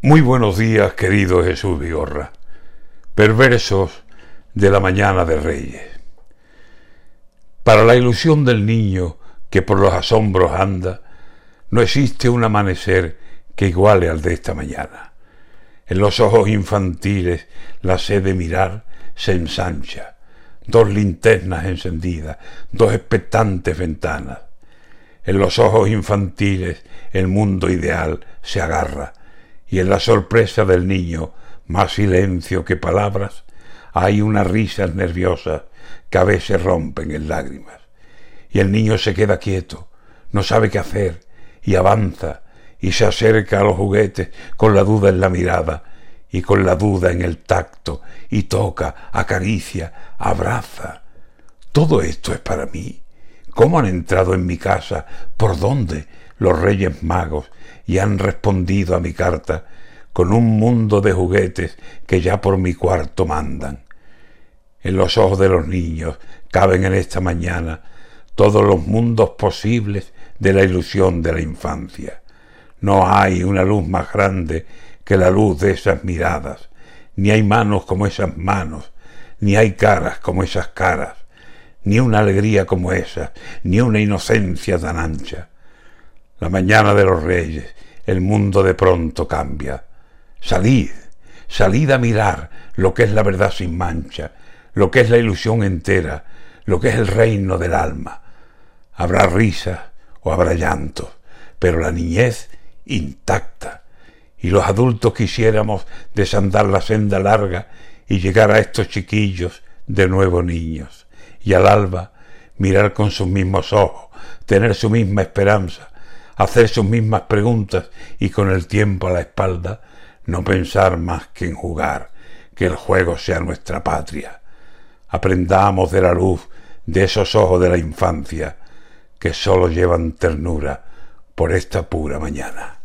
Muy buenos días, querido Jesús Vigorra, perversos de la mañana de Reyes. Para la ilusión del niño que por los asombros anda, no existe un amanecer que iguale al de esta mañana. En los ojos infantiles la sed de mirar se ensancha, dos linternas encendidas, dos expectantes ventanas. En los ojos infantiles el mundo ideal se agarra, y en la sorpresa del niño, más silencio que palabras, hay unas risas nerviosas que a veces rompen en lágrimas. Y el niño se queda quieto, no sabe qué hacer, y avanza, y se acerca a los juguetes con la duda en la mirada, y con la duda en el tacto, y toca, acaricia, abraza. Todo esto es para mí. ¿Cómo han entrado en mi casa? ¿Por dónde? Los Reyes Magos y han respondido a mi carta con un mundo de juguetes que ya por mi cuarto mandan. En los ojos de los niños caben en esta mañana todos los mundos posibles de la ilusión de la infancia. No hay una luz más grande que la luz de esas miradas, ni hay manos como esas manos, ni hay caras como esas caras, ni una alegría como esa, ni una inocencia tan ancha. La mañana de los reyes, el mundo de pronto cambia. Salid, salid a mirar lo que es la verdad sin mancha, lo que es la ilusión entera, lo que es el reino del alma. Habrá risas o habrá llantos, pero la niñez intacta. Y los adultos quisiéramos desandar la senda larga y llegar a estos chiquillos de nuevo niños. Y al alba mirar con sus mismos ojos, tener su misma esperanza, hacer sus mismas preguntas y con el tiempo a la espalda no pensar más que en jugar, que el juego sea nuestra patria. Aprendamos de la luz de esos ojos de la infancia que sólo llevan ternura por esta pura mañana.